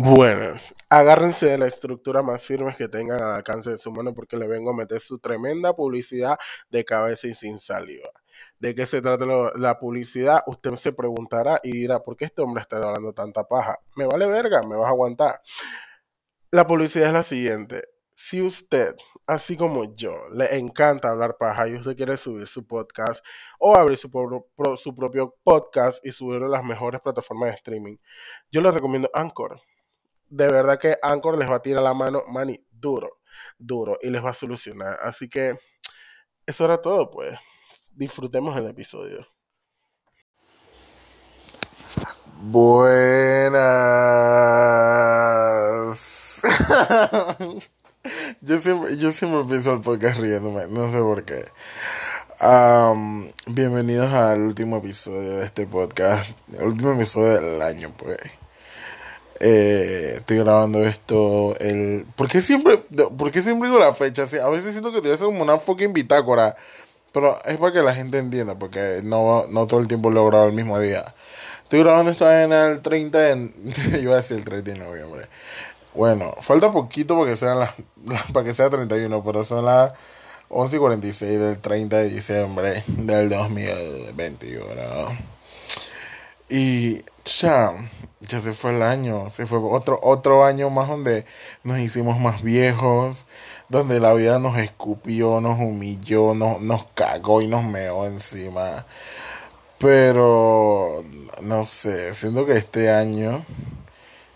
Buenas, agárrense de la estructura más firme que tengan al alcance de su mano porque le vengo a meter su tremenda publicidad de cabeza y sin saliva. ¿De qué se trata la publicidad? Usted se preguntará y dirá, ¿por qué este hombre está hablando tanta paja? Me vale verga, me vas a aguantar. La publicidad es la siguiente. Si usted, así como yo, le encanta hablar paja y usted quiere subir su podcast o abrir su, su propio podcast y subirlo a las mejores plataformas de streaming, yo le recomiendo Anchor de verdad que Anchor les va a tirar la mano, mani, duro, duro, y les va a solucionar. Así que eso era todo, pues. Disfrutemos el episodio. Buenas. yo, siempre, yo siempre pienso el podcast riéndome, no sé por qué. bienvenidos al último episodio de este podcast, el último episodio del año, pues. Eh, estoy grabando esto el... ¿Por qué siempre, por siempre digo la fecha? a veces siento que te hacer como una fucking bitácora. Pero es para que la gente entienda, porque no, no todo el tiempo lo he grabado el mismo día. Estoy grabando esto en el 30 de... Yo iba a decir el 30 de noviembre. Bueno, falta poquito para que sea, las, para que sea 31, pero son las 11 y 46 del 30 de diciembre del 2021. Y ya, se fue el año, se fue otro, otro año más donde nos hicimos más viejos, donde la vida nos escupió, nos humilló, nos, nos cagó y nos meó encima. Pero, no sé, siento que este año,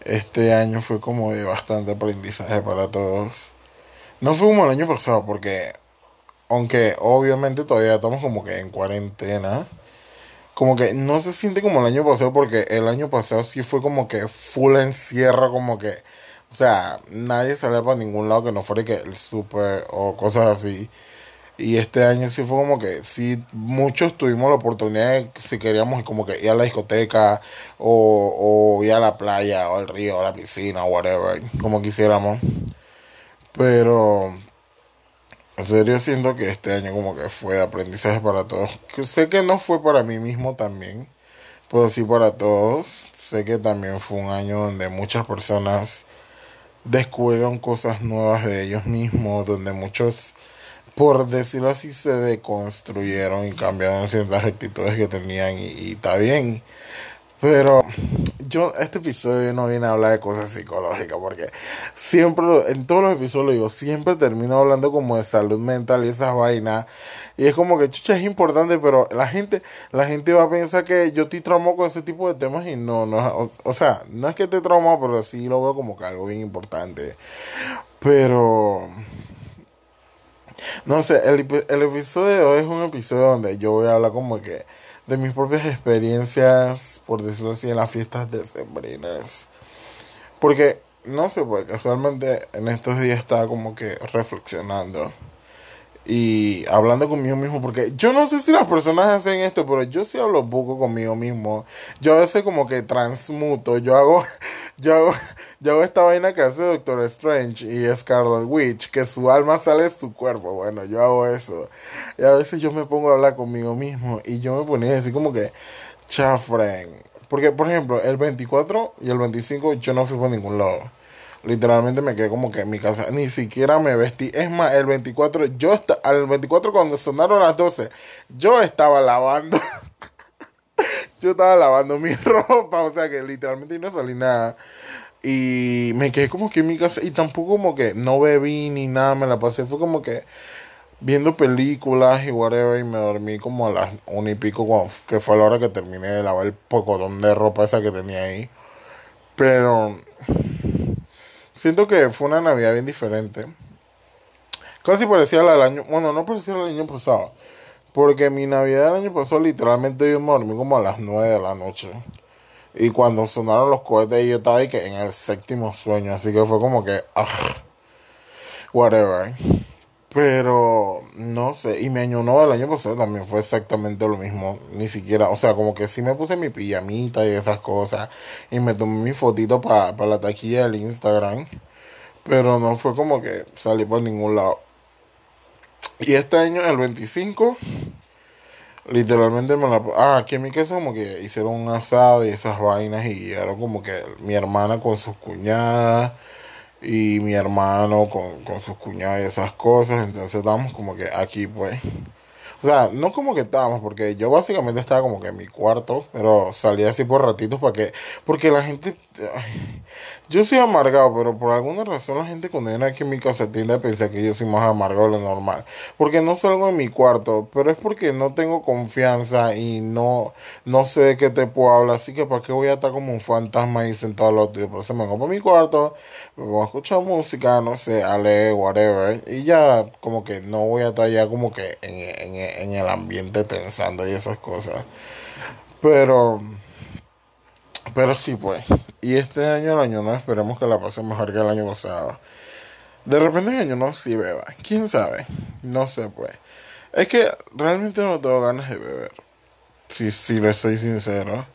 este año fue como de bastante aprendizaje para todos. No fue como el año pasado, porque, aunque obviamente todavía estamos como que en cuarentena, como que no se siente como el año pasado porque el año pasado sí fue como que full encierro, como que, o sea, nadie salía para ningún lado que no fuera que el súper o cosas así. Y este año sí fue como que sí, muchos tuvimos la oportunidad de, si queríamos como que ir a la discoteca o, o ir a la playa o al río o a la piscina o whatever, como quisiéramos. Pero en serio siento que este año como que fue de aprendizaje para todos. Sé que no fue para mí mismo también, pero sí para todos. Sé que también fue un año donde muchas personas descubrieron cosas nuevas de ellos mismos, donde muchos, por decirlo así, se deconstruyeron y cambiaron ciertas actitudes que tenían y, y está bien. Pero yo, este episodio no viene a hablar de cosas psicológicas, porque siempre, en todos los episodios digo, siempre termino hablando como de salud mental y esas vainas. Y es como que, chucha, es importante, pero la gente, la gente va a pensar que yo estoy traumado con ese tipo de temas y no, no, o, sea, no es que esté traumado, pero sí lo veo como que algo bien importante. Pero, no sé, el, el episodio es un episodio donde yo voy a hablar como que de mis propias experiencias, por decirlo así, en las fiestas decembrinas. Porque, no sé, pues casualmente en estos días estaba como que reflexionando y hablando conmigo mismo, porque yo no sé si las personas hacen esto, pero yo sí hablo poco conmigo mismo. Yo a veces como que transmuto, yo hago, yo hago, yo hago esta vaina que hace Doctor Strange y Scarlet Witch, que su alma sale de su cuerpo. Bueno, yo hago eso. Y a veces yo me pongo a hablar conmigo mismo y yo me ponía así como que, chafren. Porque, por ejemplo, el 24 y el 25 yo no fui por ningún lado literalmente me quedé como que en mi casa, ni siquiera me vestí. Es más, el 24, yo al 24 cuando sonaron las 12, yo estaba lavando. yo estaba lavando mi ropa, o sea que literalmente no salí nada. Y me quedé como que en mi casa y tampoco como que no bebí ni nada, me la pasé, fue como que viendo películas y whatever y me dormí como a las una y pico que fue la hora que terminé de lavar el pocotón de ropa esa que tenía ahí. Pero Siento que fue una Navidad bien diferente. Casi parecía la del año. Bueno, no parecía del año pasado. Porque mi Navidad del año pasado, literalmente yo me dormí como a las 9 de la noche. Y cuando sonaron los cohetes, yo estaba ahí que en el séptimo sueño. Así que fue como que. Ah, whatever. Pero no sé, y mi año nuevo del año pasado también fue exactamente lo mismo. Ni siquiera, o sea, como que sí me puse mi pijamita y esas cosas. Y me tomé mi fotito para la taquilla del Instagram. Pero no fue como que salí por ningún lado. Y este año, el 25, Literalmente me la... Ah, aquí en mi casa como que hicieron un asado y esas vainas y llegaron como que mi hermana con sus cuñadas y mi hermano con, con sus cuñadas y esas cosas. Entonces estábamos como que aquí pues. O sea, no como que estábamos, porque yo básicamente estaba como que en mi cuarto, pero salía así por ratitos para que... Porque la gente... yo soy amargado, pero por alguna razón la gente cuando viene aquí en mi casa tiende a que yo soy más amargado de lo normal. Porque no salgo en mi cuarto, pero es porque no tengo confianza y no, no sé de qué te puedo hablar. Así que para qué voy a estar como un fantasma ahí sentado al otro. Por eso me vengo para mi cuarto, me voy a escuchar música, no sé, a leer, whatever. Y ya como que no voy a estar ya como que en, en en el ambiente tensando y esas cosas. Pero, pero sí, pues. Y este año, el año no, esperemos que la pase mejor que el año pasado. De repente el año no sí beba. ¿Quién sabe? No sé, pues. Es que realmente no tengo ganas de beber. Si, si le soy sincero.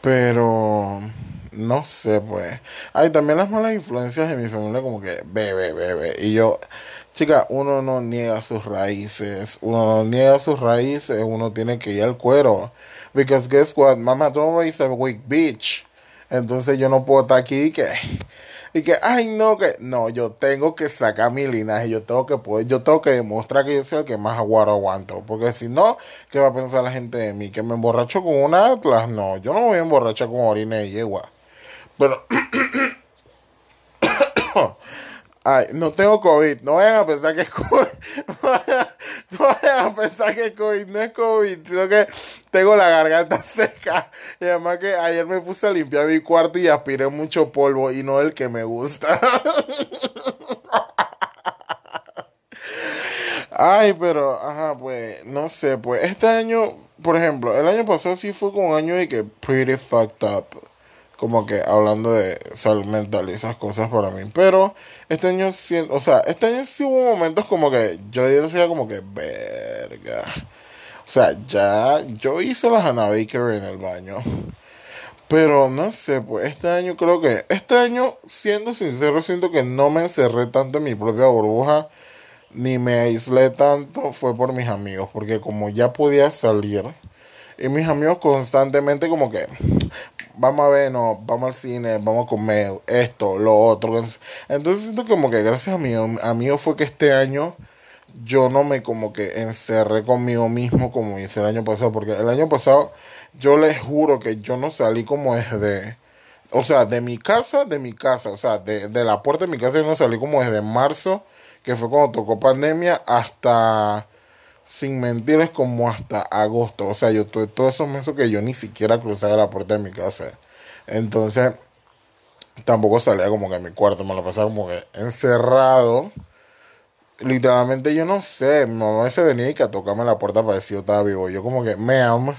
Pero no sé, pues. Hay también las malas influencias de mi familia, como que bebe, bebe. Y yo, chica, uno no niega sus raíces. Uno no niega sus raíces. Uno tiene que ir al cuero. Because guess what? Mama don't raise a weak bitch. Entonces yo no puedo estar aquí y que. Y que, ay, no, que. No, yo tengo que sacar mi linaje. Yo tengo que poder. Yo tengo que demostrar que yo soy el que más aguaro aguanto. Porque si no, ¿qué va a pensar la gente de mí? ¿Que me emborracho con una Atlas? No, yo no me voy a emborrachar con orina de yegua. Pero. Ay, no tengo COVID. No vayan a pensar que es COVID. No vayan a pensar que es COVID. No es COVID, sino que tengo la garganta seca. Y además que ayer me puse a limpiar mi cuarto y aspiré mucho polvo y no el que me gusta. Ay, pero, ajá, pues, no sé, pues, este año, por ejemplo, el año pasado sí fue como un año de que pretty fucked up como que hablando de salud mental y esas cosas para mí. Pero este año, o sea, este año sí hubo momentos como que yo decía como que, verga. O sea, ya yo hice la Hannah Baker en el baño. Pero no sé, pues este año creo que, este año, siendo sincero, siento que no me encerré tanto en mi propia burbuja, ni me aislé tanto, fue por mis amigos, porque como ya podía salir, y mis amigos constantemente como que, vamos a ver, no, vamos al cine, vamos a comer esto, lo otro. Entonces siento como que gracias a mi amigo fue que este año yo no me como que encerré conmigo mismo como hice el año pasado, porque el año pasado yo les juro que yo no salí como desde, o sea, de mi casa, de mi casa, o sea, de, de la puerta de mi casa yo no salí como desde marzo, que fue cuando tocó pandemia, hasta sin mentir, como hasta agosto. O sea, yo tuve todos esos meses que yo ni siquiera cruzaba la puerta de mi casa. Entonces, tampoco salía como que a mi cuarto, me lo pasaba como que encerrado. Literalmente, yo no sé, mi mamá se venía y que a tocarme la puerta para decir yo estaba vivo. Yo, como que, ma'am.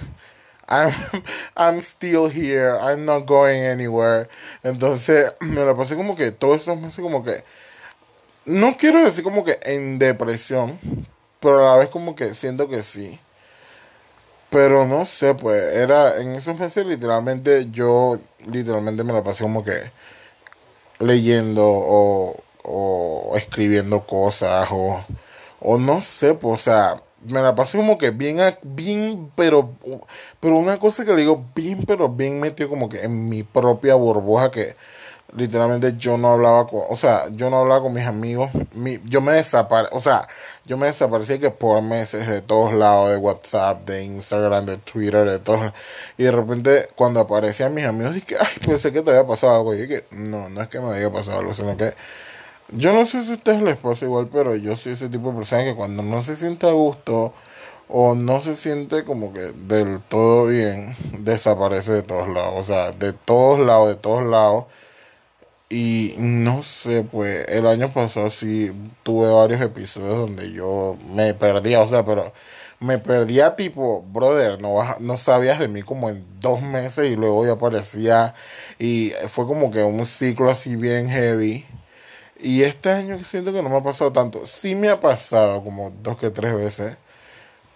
I'm, I'm still here, I'm not going anywhere. Entonces, me lo pasé como que todos esos meses como que, no quiero decir como que en depresión, pero a la vez como que siento que sí. Pero no sé, pues era en esos meses literalmente yo literalmente me la pasé como que leyendo o, o escribiendo cosas o, o no sé, pues o sea, me la pasé como que bien, bien, pero, pero una cosa que le digo, bien, pero bien metido como que en mi propia burbuja que literalmente yo no hablaba con, o sea, yo no hablaba con mis amigos, mi, yo me desaparecí, o sea, yo me desaparecí que por meses de todos lados, de WhatsApp, de Instagram, de Twitter, de todos, y de repente cuando aparecían mis amigos dije, ay, pensé que te había pasado algo, y dije, no, no es que me había pasado algo, sino que, yo no sé si a ustedes les pasa igual, pero yo soy ese tipo de persona que cuando no se siente a gusto, o no se siente como que del todo bien, desaparece de todos lados, o sea, de todos lados, de todos lados, y no sé, pues el año pasado sí tuve varios episodios donde yo me perdía, o sea, pero me perdía tipo, brother, no, no sabías de mí como en dos meses y luego ya aparecía y fue como que un ciclo así bien heavy. Y este año siento que no me ha pasado tanto. Sí me ha pasado como dos que tres veces,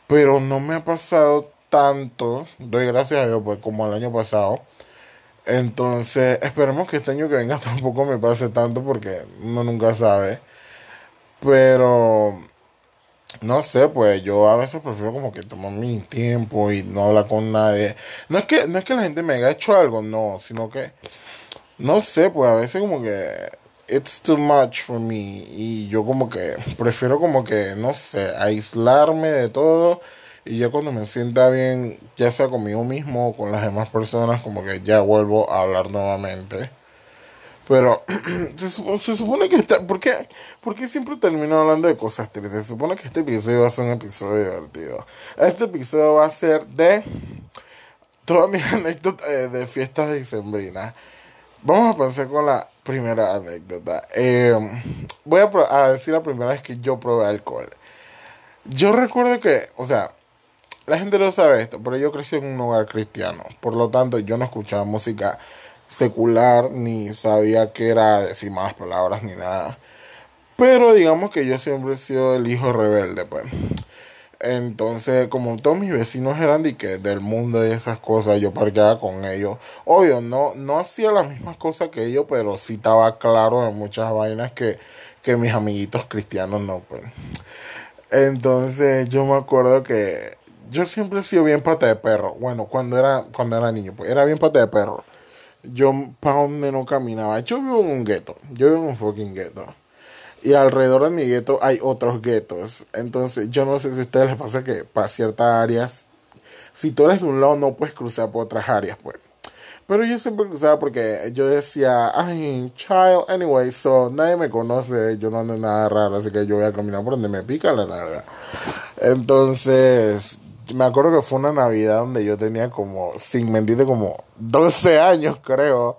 pero no me ha pasado tanto, doy gracias a Dios, pues como el año pasado entonces, esperemos que este año que venga tampoco me pase tanto porque uno nunca sabe. Pero, no sé, pues yo a veces prefiero como que tomar mi tiempo y no hablar con nadie. No es que, no es que la gente me haya hecho algo, no, sino que, no sé, pues a veces como que it's too much for me y yo como que prefiero como que, no sé, aislarme de todo y ya cuando me sienta bien, ya sea conmigo mismo o con las demás personas, como que ya vuelvo a hablar nuevamente. Pero se, supone que está. ¿por qué, ¿Por qué siempre termino hablando de cosas tristes? Se supone que este episodio va a ser un episodio divertido. Este episodio va a ser de todas mis anécdotas eh, de fiestas dicembrinas. Vamos a pensar con la primera anécdota. Eh, voy a, a, decir la primera vez que yo probé alcohol. Yo recuerdo que, o sea, la gente no sabe esto, pero yo crecí en un hogar cristiano. Por lo tanto, yo no escuchaba música secular, ni sabía que era decir malas palabras, ni nada. Pero digamos que yo siempre he sido el hijo rebelde, pues. Entonces, como todos mis vecinos eran de que del mundo y esas cosas, yo parqueaba con ellos. Obvio, no, no hacía las mismas cosas que ellos, pero sí estaba claro en muchas vainas que, que mis amiguitos cristianos no, pues. Entonces, yo me acuerdo que yo siempre he sido bien pata de perro. Bueno, cuando era, cuando era niño, pues era bien pata de perro yo para donde no caminaba. Yo vivo en un gueto, yo vivo en un fucking gueto. Y alrededor de mi gueto hay otros guetos. Entonces, yo no sé si a ustedes les pasa que para ciertas áreas, si tú eres de un lado, no puedes cruzar por otras áreas, pues. Pero yo siempre cruzaba porque yo decía, ay, child, anyway, so nadie me conoce, yo no ando nada raro, así que yo voy a caminar por donde me pica la nada. Entonces, me acuerdo que fue una Navidad donde yo tenía como, sin mentirte, como 12 años, creo.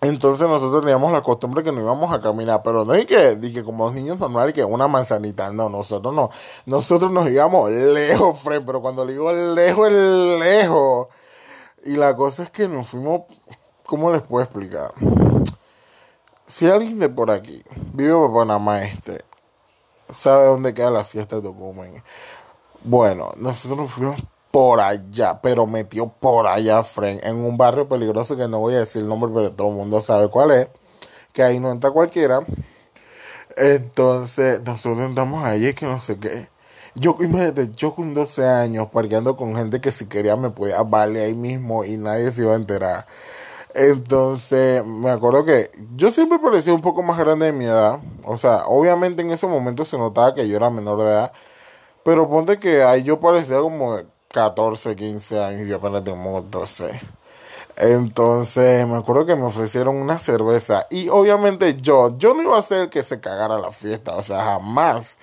Entonces nosotros teníamos la costumbre que no íbamos a caminar, pero no es que, que como los niños normales, que una manzanita, no, nosotros no. Nosotros nos íbamos lejos, Fred, pero cuando le digo lejos, es lejos. Y la cosa es que nos fuimos, ¿cómo les puedo explicar? Si alguien de por aquí vive por Panamá Este, sabe dónde queda la fiesta de Tucumán. Bueno, nosotros fuimos por allá, pero metió por allá, Fren, en un barrio peligroso que no voy a decir el nombre, pero todo el mundo sabe cuál es, que ahí no entra cualquiera. Entonces, nosotros entramos allí, que no sé qué. Yo, imagínate, yo con 12 años, parqueando con gente que si quería me podía valer ahí mismo y nadie se iba a enterar. Entonces, me acuerdo que yo siempre parecía un poco más grande de mi edad. O sea, obviamente en ese momento se notaba que yo era menor de edad pero ponte que ahí yo parecía como de 14, 15 años y yo apenas tengo 12. Entonces me acuerdo que me ofrecieron una cerveza y obviamente yo, yo no iba a ser el que se cagara la fiesta, o sea, jamás.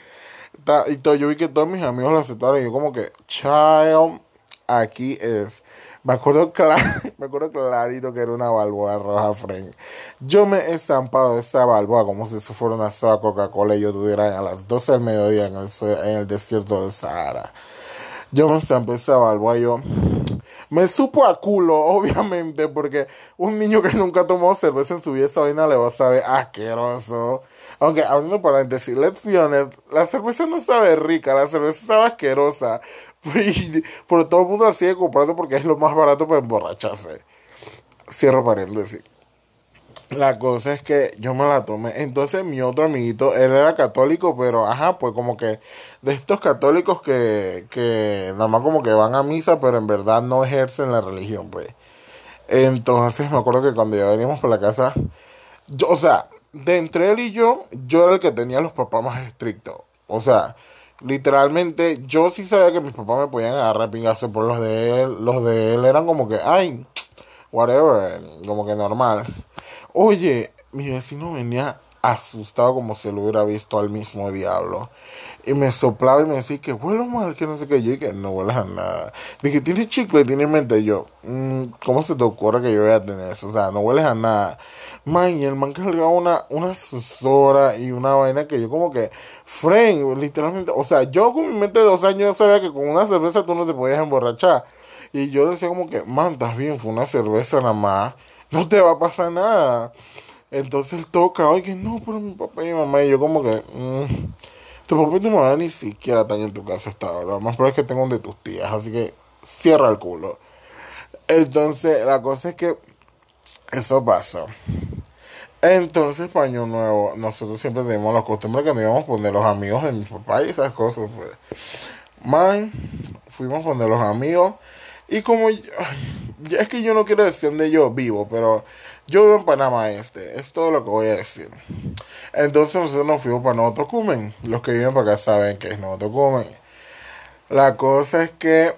Y yo vi que todos mis amigos lo aceptaron y yo como que, child, aquí es. Me acuerdo, me acuerdo clarito que era una balboa roja, Frank. Yo me he zampado esa balboa como si eso fuera una soda Coca-Cola y yo tuviera a las 12 del mediodía en el, en el desierto del Sahara. Yo me zampé esa balboa y yo me supo a culo, obviamente, porque un niño que nunca tomó cerveza en su vida, esa vaina le va a saber asqueroso. Aunque, abriendo paréntesis, let's be honest, la cerveza no sabe rica, la cerveza sabe asquerosa. Pero todo el mundo la sigue comprando porque es lo más barato para emborracharse. Cierro paréntesis. La cosa es que yo me la tomé. Entonces mi otro amiguito, él era católico, pero ajá, pues como que de estos católicos que, que nada más como que van a misa, pero en verdad no ejercen la religión, pues. Entonces me acuerdo que cuando ya veníamos por la casa, yo, o sea, de entre él y yo, yo era el que tenía los papás más estrictos. O sea, literalmente yo sí sabía que mis papás me podían agarrar pingazo por los de él. Los de él eran como que, ay, whatever, como que normal. Oye, mi vecino venía asustado como si lo hubiera visto al mismo diablo. Y me soplaba y me decía que huele mal, que no sé qué. Yo que no huele a nada. Dije, ¿tiene chicle? ¿Tiene mente? yo, mm, ¿cómo se te ocurre que yo voy a tener eso? O sea, no huele a nada. Man, y el man cargaba una, una susora y una vaina que yo como que, fren, literalmente. O sea, yo con mi mente de dos años sabía que con una cerveza tú no te podías emborrachar. Y yo le decía como que, man, estás bien, fue una cerveza nada más. No te va a pasar nada. Entonces él toca, oye, no, pero mi papá y mi mamá. Y yo como que, mm, tu papá y tu mamá ni siquiera están en tu casa hasta ahora. Más probable es que tengo un de tus tías. Así que cierra el culo. Entonces, la cosa es que eso pasó. Entonces, para Año Nuevo, nosotros siempre tenemos la costumbre que nos íbamos a poner los amigos de mi papá y esas cosas, pues. Man, fuimos a poner los amigos. Y como es que yo no quiero decir de yo vivo, pero yo vivo en Panamá Este, es todo lo que voy a decir. Entonces nosotros nos fuimos para Novotocumen. Los que viven para acá saben que es Novotocumen. La cosa es que,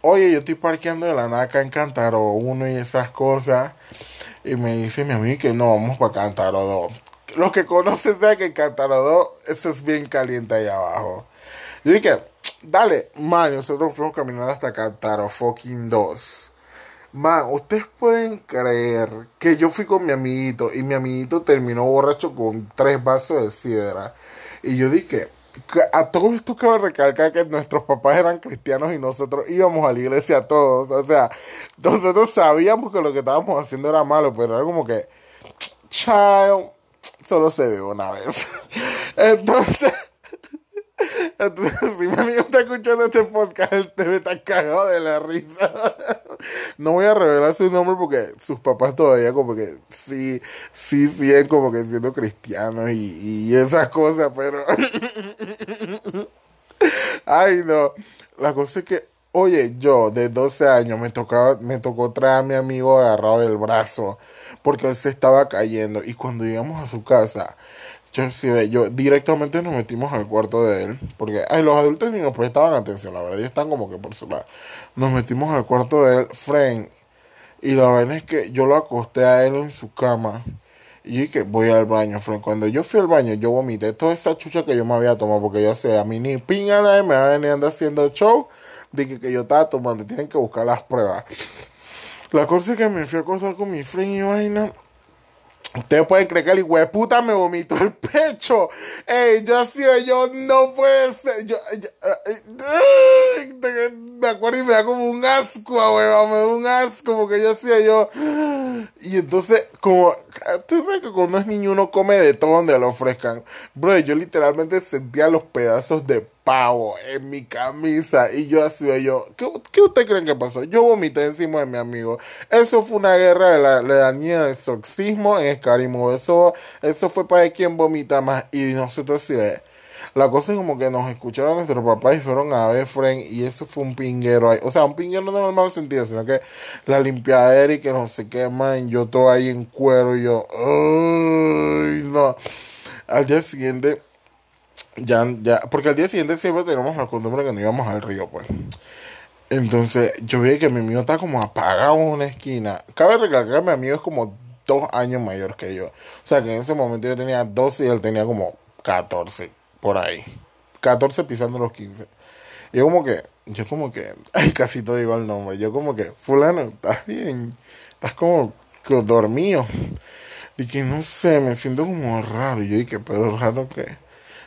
oye, yo estoy parqueando en la NACA en Cantaro 1 y esas cosas. Y me dice mi amigo que no, vamos para Cantaro 2. Los que conocen saben que en Cantaro 2 eso es bien caliente ahí abajo. Yo dije, dale, man, nosotros fuimos caminando hasta Cantaro fucking 2. Man, ustedes pueden creer que yo fui con mi amiguito y mi amiguito terminó borracho con tres vasos de sidra. Y yo dije, a todo esto cabe recalcar que nuestros papás eran cristianos y nosotros íbamos a la iglesia todos. O sea, nosotros sabíamos que lo que estábamos haciendo era malo, pero era como que, child, solo se ve una vez. Entonces, si mi amigo está escuchando este podcast, él debe estar cagado de la risa. No voy a revelar su nombre porque sus papás todavía como que sí, sí siguen como que siendo cristianos y, y esas cosas, pero... Ay, no. La cosa es que, oye, yo de 12 años me, tocaba, me tocó traer a mi amigo agarrado del brazo porque él se estaba cayendo y cuando llegamos a su casa yo directamente nos metimos al cuarto de él, porque ay, los adultos ni nos prestaban atención, la verdad, ellos están como que por su lado. Nos metimos al cuarto de él, Frank, y la verdad es que yo lo acosté a él en su cama. Y dije, voy al baño, Frank. Cuando yo fui al baño, yo vomité toda esa chucha que yo me había tomado, porque yo sé, a mí ni pinga nadie me va a venir andando haciendo show de que, que yo estaba tomando, tienen que buscar las pruebas. La cosa es que me fui a acostar con mi friend y vaina. Ustedes pueden creer que el hijo de puta me vomitó el pecho. Ey, yo así, yo no puede ser. Yo, me acuerdo y me da como un asco, weón. Me da un asco porque yo hacía yo. Y entonces, como. Tú sabes que cuando es niño uno come de todo donde lo ofrezcan. Bro, yo literalmente sentía los pedazos de pavo en mi camisa. Y yo así, yo, ¿qué, ¿qué ustedes creen que pasó? Yo vomité encima de mi amigo. Eso fue una guerra de la, de la niña del soxismo en Escarimo. Eso, eso fue para quien vomita más. Y nosotros sí. La cosa es como que nos escucharon nuestros papás y fueron a ver Fren y eso fue un pinguero ahí. O sea, un pinguero no en el mal sentido, sino que la limpiadera y que no sé qué, man. Yo todo ahí en cuero y yo, ay, no. Al día siguiente ya, ya, porque al día siguiente siempre tenemos la costumbre que nos íbamos al río, pues. Entonces, yo vi que mi amigo está como apagado en una esquina. Cabe recalcar que mi amigo es como dos años mayor que yo. O sea, que en ese momento yo tenía 12 y él tenía como 14, por ahí. 14 pisando los 15. Y yo como que, yo como que, ay, casi todo digo el nombre. Yo como que, fulano, estás bien, estás como dormido. Que no sé, me siento como raro. Y yo dije, pero raro que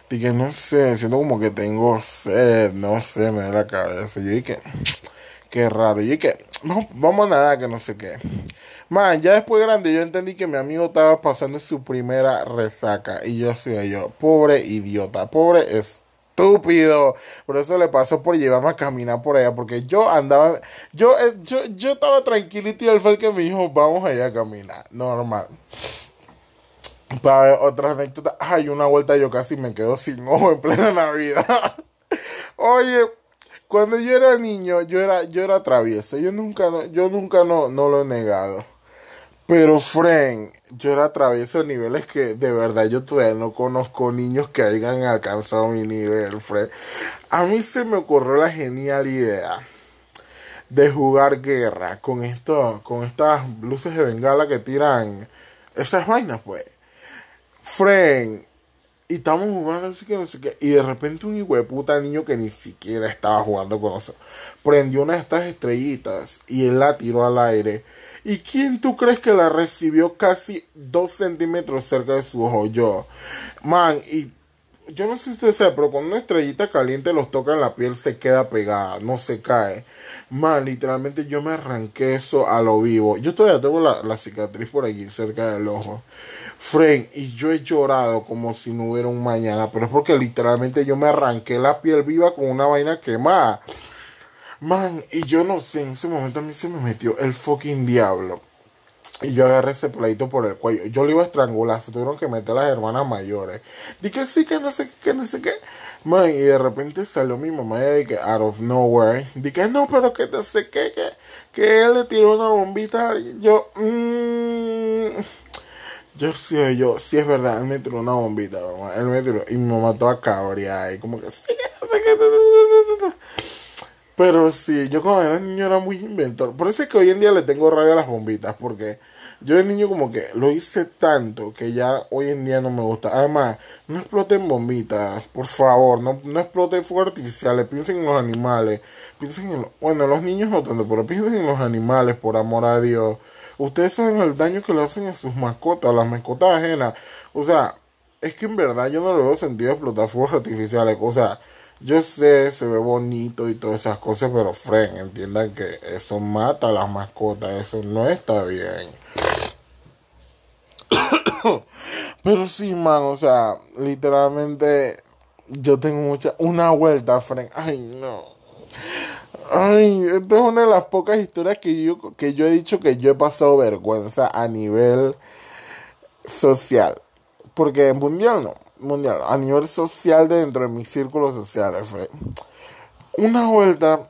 Dije, no sé, siento como que tengo sed, no sé, me da la cabeza. Yo dije, qué raro. Y dije, vamos, vamos a nadar, que no sé qué. Man, ya después grande yo entendí que mi amigo estaba pasando su primera resaca. Y yo así, yo, pobre idiota, pobre estúpido. Por eso le pasó por llevarme a caminar por allá. Porque yo andaba, yo, eh, yo, yo estaba tranquilito y él fue el que me dijo, vamos allá a caminar. Normal. Para ver otra anécdota, ay, una vuelta yo casi me quedo sin ojo en plena Navidad. Oye, cuando yo era niño, yo era, yo era travieso. Yo nunca, yo nunca no, no lo he negado. Pero, friend, yo era travieso a niveles que de verdad yo todavía no conozco niños que hayan alcanzado mi nivel, friend. A mí se me ocurrió la genial idea de jugar guerra con esto, con estas luces de bengala que tiran esas vainas, pues. Friend. Y estamos jugando así que no sé qué. Y de repente un hijo de puta niño que ni siquiera estaba jugando con nosotros. Prendió una de estas estrellitas y él la tiró al aire. ¿Y quién tú crees que la recibió casi dos centímetros cerca de su ojo? Yo. Man, y yo no sé si usted sabe, pero cuando una estrellita caliente los toca en la piel se queda pegada, no se cae. Man, literalmente yo me arranqué eso a lo vivo. Yo todavía tengo la, la cicatriz por aquí cerca del ojo. Fren, y yo he llorado como si no hubiera un mañana, pero es porque literalmente yo me arranqué la piel viva con una vaina quemada. Man, y yo no sé, en ese momento a mí se me metió el fucking diablo. Y yo agarré ese pleito por el cuello. Yo lo iba a estrangular. Se tuvieron que meter las hermanas mayores. Dije sí, que no sé qué, que no sé qué. Man, y de repente salió mi mamá y que out of nowhere. Dije, no, pero que no sé qué, que, que él le tiró una bombita. Yo, mmm, yo sí, yo, sí es verdad, él me tiró una bombita, mamá. Él me tiró. Y mi mamá toda cabreada. Y como que, sí, que no sé qué. Pero sí, yo cuando era niño era muy inventor. Por eso es que hoy en día le tengo rabia a las bombitas, porque yo de niño como que lo hice tanto que ya hoy en día no me gusta. Además, no exploten bombitas, por favor, no, no exploten fuegos artificiales, piensen en los animales, piensen en, bueno, los niños no tanto, pero piensen en los animales, por amor a Dios. Ustedes saben el daño que le hacen a sus mascotas, las mascotas ajenas. O sea, es que en verdad yo no le veo sentido explotar fuegos artificiales, o sea yo sé, se ve bonito y todas esas cosas, pero Fren, entiendan que eso mata a las mascotas, eso no está bien. pero sí, man, o sea, literalmente yo tengo mucha... Una vuelta, Fren. Ay, no. Ay, esta es una de las pocas historias que yo, que yo he dicho que yo he pasado vergüenza a nivel social. Porque en mundial no mundial, a nivel social dentro de mis círculos sociales, una vuelta,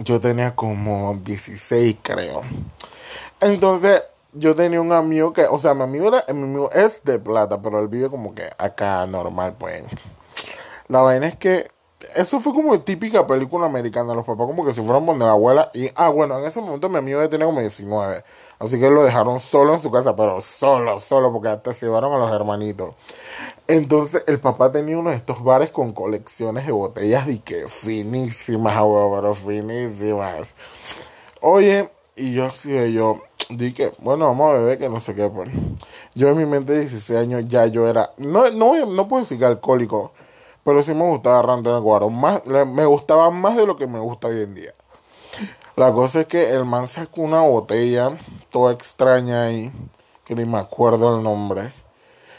yo tenía como 16 creo. Entonces, yo tenía un amigo que, o sea, mi amigo, era, mi amigo es de plata, pero él vive como que acá normal, pues. La vaina es que eso fue como típica película americana. Los papás como que se fueron donde la abuela. Y, ah, bueno, en ese momento mi amigo ya tenía como 19. Así que lo dejaron solo en su casa, pero solo, solo, porque hasta se llevaron a los hermanitos. Entonces el papá tenía uno de estos bares con colecciones de botellas y que finísimas, pero finísimas. Oye, y yo así yo dije, bueno, vamos a beber que no sé qué, pues. Yo en mi mente de 16 años ya yo era, no, no, no puedo decir que alcohólico, pero sí me gustaba Randy el Guaro. Más, me gustaba más de lo que me gusta hoy en día. La cosa es que el man sacó una botella toda extraña ahí, que ni me acuerdo el nombre,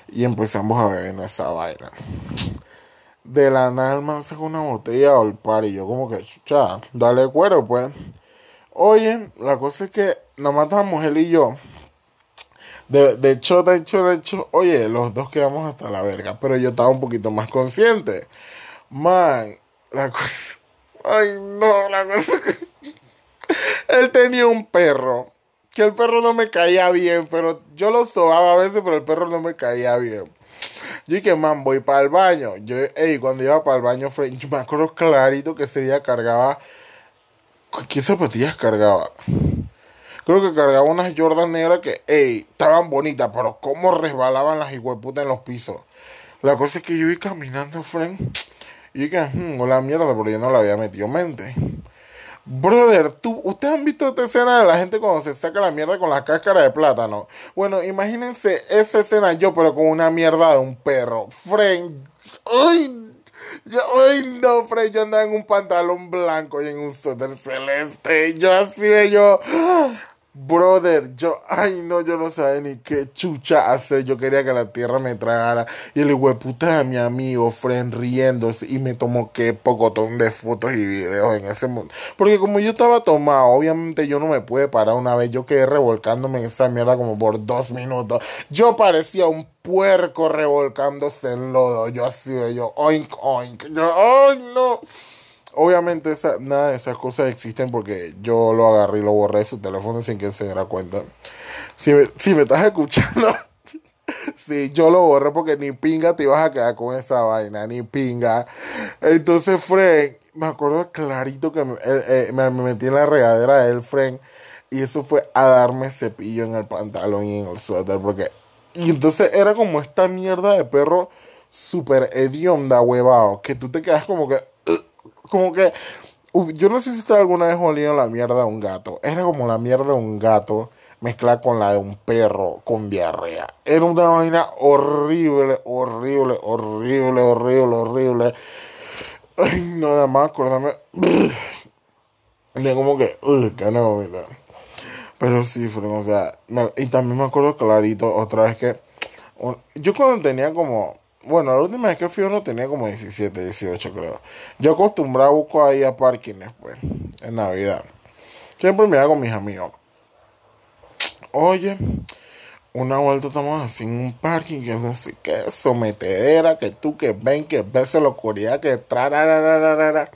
y empezamos a beber en esa vaina. De la nada el man sacó una botella al par y yo como que, chucha, dale cuero pues. Oye, la cosa es que nomás estábamos él y yo de, de hecho, de hecho, de hecho, oye, los dos quedamos hasta la verga, pero yo estaba un poquito más consciente. Man, la cosa... Ay, no, la cosa. Él tenía un perro, que el perro no me caía bien, pero yo lo sobaba a veces, pero el perro no me caía bien. Yo dije, man, voy para el baño. Yo, ey, cuando iba para el baño, yo me acuerdo clarito que ese día cargaba... ¿Qué zapatillas cargaba? Creo que cargaba unas Jordan negras que, ey, estaban bonitas, pero cómo resbalaban las hijueputas en los pisos. La cosa es que yo iba caminando, friend, y dije, hmm, la mierda, pero yo no la había metido mente. Brother, ¿tú, ¿ustedes han visto esta escena de la gente cuando se saca la mierda con la cáscara de plátano? Bueno, imagínense esa escena yo, pero con una mierda de un perro. Friend, ay, yo, ay, no, Fred, yo andaba en un pantalón blanco y en un suéter celeste. Yo así, yo, Brother, yo, ay no, yo no sabía ni qué chucha hacer. Yo quería que la tierra me tragara. Y el puta de mi amigo, friend, riéndose. Y me tomó que pocotón de fotos y videos en ese mundo. Porque como yo estaba tomado, obviamente yo no me pude parar una vez. Yo quedé revolcándome en esa mierda como por dos minutos. Yo parecía un puerco revolcándose en lodo. Yo así, yo, oink, oink. Yo, ay no. Obviamente esa, nada de esas cosas existen porque yo lo agarré y lo borré de su teléfono sin que se diera cuenta. Si me, si me estás escuchando, sí, yo lo borré porque ni pinga te ibas a quedar con esa vaina, ni pinga. Entonces, Fren, me acuerdo clarito que me, eh, eh, me, metí en la regadera del Fren y eso fue a darme cepillo en el pantalón y en el suéter porque... Y entonces era como esta mierda de perro súper hedionda, huevado, que tú te quedas como que como que. yo no sé si usted alguna vez olido la mierda de un gato. Era como la mierda de un gato mezclada con la de un perro con diarrea. Era una vaina horrible, horrible, horrible, horrible, horrible. Ay, no, nada más acordarme. De como que, uy, qué no, Pero sí, o sea, y también me acuerdo clarito otra vez que yo cuando tenía como bueno, la última vez que fui uno tenía como 17, 18 creo. Yo acostumbraba a buscar ahí a parkings, pues, en Navidad. Siempre me hago mis amigos. oye, una vuelta estamos así en un parking, que no sé qué, sometedera, que tú que ven, que ves la oscuridad, que tra,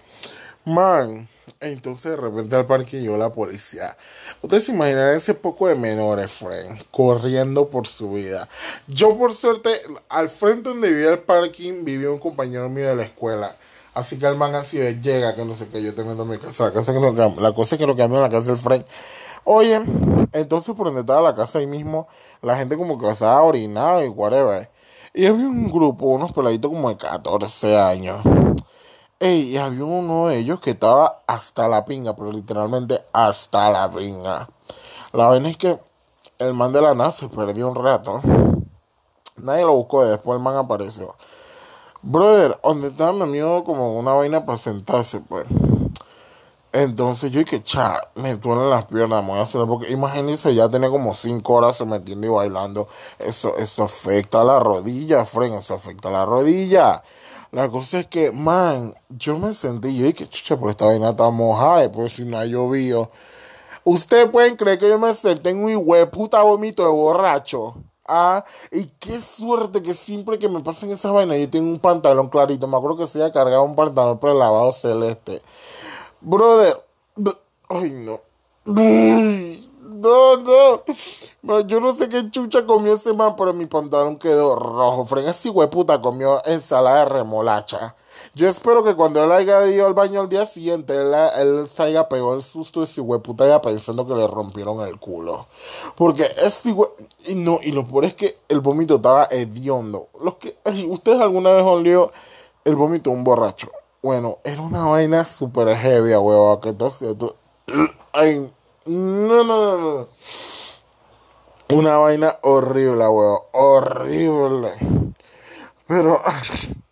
Man, entonces de repente al parque llegó la policía. Ustedes se ese poco de menores, friend, corriendo por su vida. Yo, por suerte, al frente donde vivía el parking, vivía un compañero mío de la escuela. Así que el man así de llega, que no sé qué, yo te meto en mi casa. La, cosa es que lo cambió en la casa del friend. Oye, entonces por donde estaba la casa ahí mismo, la gente como que estaba orinado y whatever. Y había un grupo, unos peladitos como de 14 años Ey, y había uno de ellos que estaba hasta la pinga, pero literalmente hasta la pinga. La vaina es que el man de la nada se perdió un rato. Nadie lo buscó y después el man apareció. Brother, donde estaba mi amigo como una vaina para sentarse, pues. Entonces yo dije, cha, me duelen las piernas, me voy a hacer, porque imagínense, ya tenía como 5 horas se metiendo y bailando. Eso, eso afecta a la rodilla, Fren, eso afecta a la rodilla. La cosa es que, man, yo me sentí, yo dije, chucha, por esta vaina está mojada, por si no ha llovido. Ustedes pueden creer que yo me senté en un puta vómito de borracho. Ah, y qué suerte que siempre que me pasen esas vainas, yo tengo un pantalón clarito. Me acuerdo que se había cargado un pantalón lavado celeste. Brother, ay no. No, no. Yo no sé qué chucha comió ese man, pero mi pantalón quedó rojo. Frega ese puta comió ensalada de remolacha. Yo espero que cuando él haya ido al baño al día siguiente, él, se haya pegado el susto de ese puta ya pensando que le rompieron el culo. Porque ese Y no, y lo peor es que el vómito estaba hediondo. Los que, ¿Ustedes alguna vez olió el vómito de un borracho? Bueno, era una vaina super heavy, huevo. Que entonces Ay, no, no, no, no. Una vaina horrible, weón. Horrible. Pero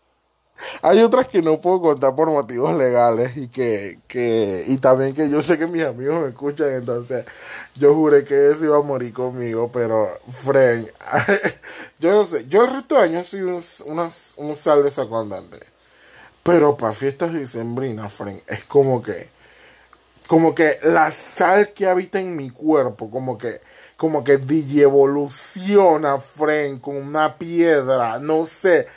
hay otras que no puedo contar por motivos legales y que, que, y también que yo sé que mis amigos me escuchan, entonces yo juré que eso iba a morir conmigo, pero, friend, yo no sé, yo el resto de años soy un, un sal de saco andante. Pero para fiestas dicembrinas, friend, es como que como que la sal que habita en mi cuerpo, como que, como que evoluciona, Fren, con una piedra, no sé.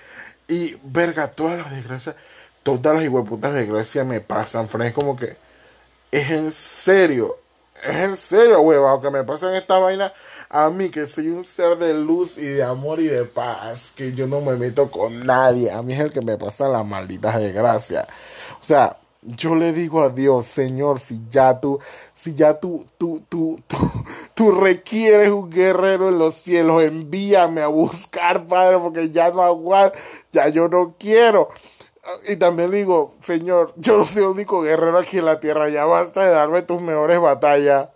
Y, verga, todas las desgracias, todas las hijueputas desgracias me pasan, Fren, como que, es en serio, es en serio, huevado, que me pasan esta vaina a mí, que soy un ser de luz y de amor y de paz, que yo no me meto con nadie, a mí es el que me pasa las malditas desgracias. O sea, yo le digo a Dios, Señor, si ya tú, si ya tú, tú, tú, tú, requieres un guerrero en los cielos, envíame a buscar, Padre, porque ya no aguanto, ya yo no quiero. Y también digo, Señor, yo no soy el único guerrero aquí en la tierra, ya basta de darme tus mejores batallas.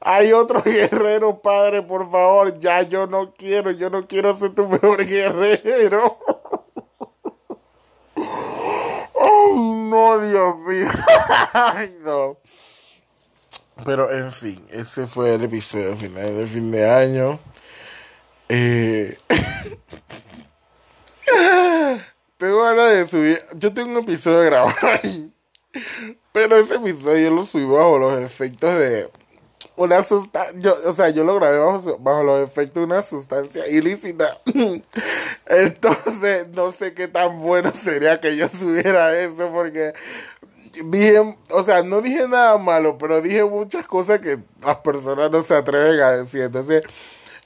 Hay otro guerrero, Padre, por favor, ya yo no quiero, yo no quiero ser tu mejor guerrero. ¡Ay, no, Dios mío! ¡Ay, no! Pero, en fin, ese fue el episodio final de fin de año. Eh... tengo ganas de subir. Yo tengo un episodio grabado ahí. Pero ese episodio lo subí bajo los efectos de una sustancia, o sea, yo lo grabé bajo, bajo los efectos de una sustancia ilícita. Entonces, no sé qué tan bueno sería que yo subiera eso porque dije, o sea, no dije nada malo, pero dije muchas cosas que las personas no se atreven a decir. Entonces,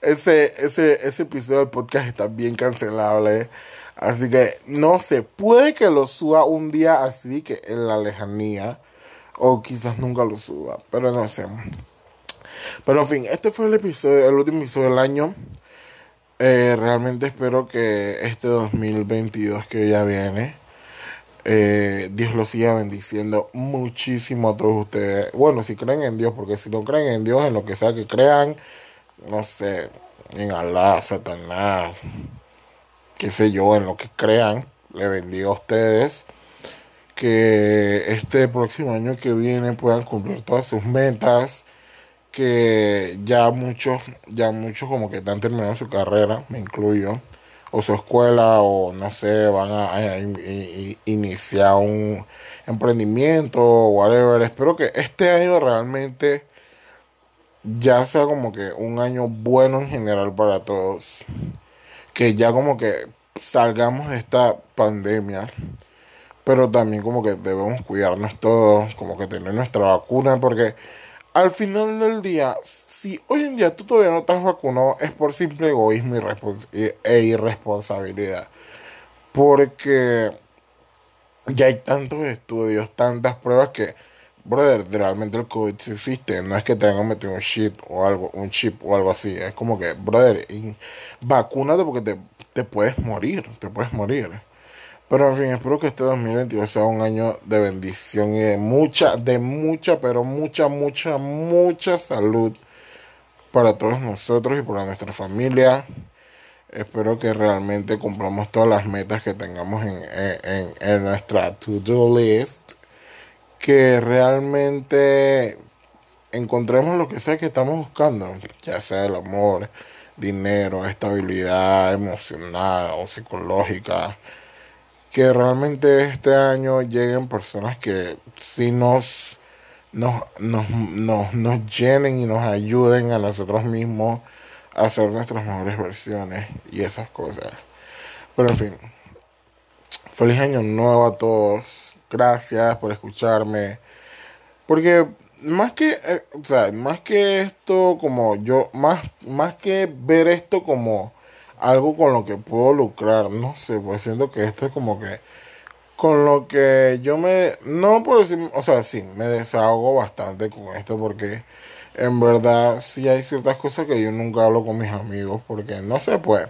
ese, ese, ese episodio del podcast está bien cancelable. Así que no sé, puede que lo suba un día así que en la lejanía. O quizás nunca lo suba, pero no sé. Pero en fin, este fue el episodio, el último episodio del año. Eh, realmente espero que este 2022 que ya viene, eh, Dios lo siga bendiciendo muchísimo a todos ustedes. Bueno, si creen en Dios, porque si no creen en Dios, en lo que sea que crean, no sé, en Alá, Satanás, qué sé yo, en lo que crean, le bendigo a ustedes. Que este próximo año que viene puedan cumplir todas sus metas que ya muchos, ya muchos como que están terminando su carrera, me incluyo, o su escuela, o no sé, van a, iniciar un emprendimiento o whatever. Espero que este año realmente ya sea como que un año bueno en general para todos. Que ya como que salgamos de esta pandemia. Pero también como que debemos cuidarnos todos, como que tener nuestra vacuna, porque al final del día, si hoy en día tú todavía no estás vacunado, es por simple egoísmo e irresponsabilidad. Porque ya hay tantos estudios, tantas pruebas que brother, realmente el COVID existe, no es que te hagan meter un chip o algo, un chip o algo así, es como que, brother, vacúnate porque te, te puedes morir, te puedes morir. Pero en fin, espero que este 2022 sea un año de bendición y de mucha, de mucha, pero mucha, mucha, mucha salud para todos nosotros y para nuestra familia. Espero que realmente cumplamos todas las metas que tengamos en, en, en nuestra to-do list que realmente encontremos lo que sea que estamos buscando, ya sea el amor, dinero, estabilidad emocional o psicológica, que realmente este año lleguen personas que sí nos, nos, nos, nos, nos llenen y nos ayuden a nosotros mismos a hacer nuestras mejores versiones y esas cosas. Pero en fin, feliz año nuevo a todos gracias por escucharme. Porque más que, eh, o sea, más que esto como yo, más, más que ver esto como algo con lo que puedo lucrar, no sé, pues siento que esto es como que con lo que yo me, no puedo decir, o sea, sí, me desahogo bastante con esto porque en verdad sí hay ciertas cosas que yo nunca hablo con mis amigos porque no sé, pues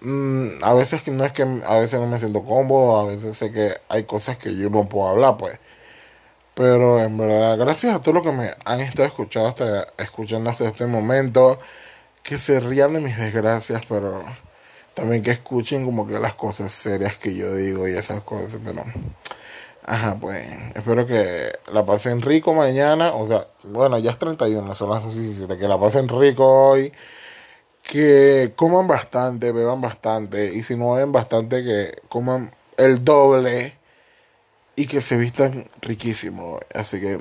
Mm, a veces no es que a veces no me siento cómodo, a veces sé que hay cosas que yo no puedo hablar, pues. Pero en verdad, gracias a todos los que me han estado escuchando hasta, escuchando hasta este momento, que se rían de mis desgracias, pero también que escuchen como que las cosas serias que yo digo y esas cosas, pero... Ajá, pues espero que la pasen rico mañana, o sea, bueno, ya es 31, son las 17, que la pasen rico hoy que coman bastante, beban bastante, y si no beben bastante, que coman el doble y que se vistan riquísimo. Así que,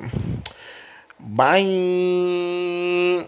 bye.